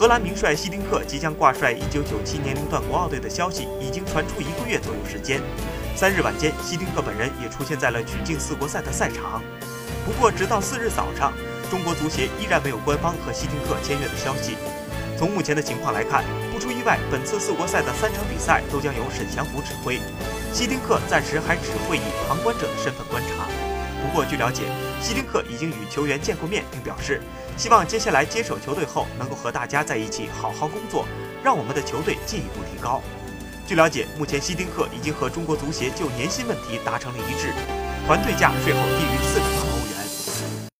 荷兰名帅希丁克即将挂帅1997年龄段国奥队的消息已经传出一个月左右时间。三日晚间，希丁克本人也出现在了曲靖四国赛的赛场。不过，直到四日早上，中国足协依然没有官方和希丁克签约的消息。从目前的情况来看，不出意外，本次四国赛的三场比赛都将由沈祥福指挥，希丁克暂时还只会以旁观者的身份观察。不过，据了解，希丁克已经与球员见过面，并表示希望接下来接手球队后能够和大家在一起好好工作，让我们的球队进一步提高。据了解，目前希丁克已经和中国足协就年薪问题达成了一致，团队价税后低于四百万。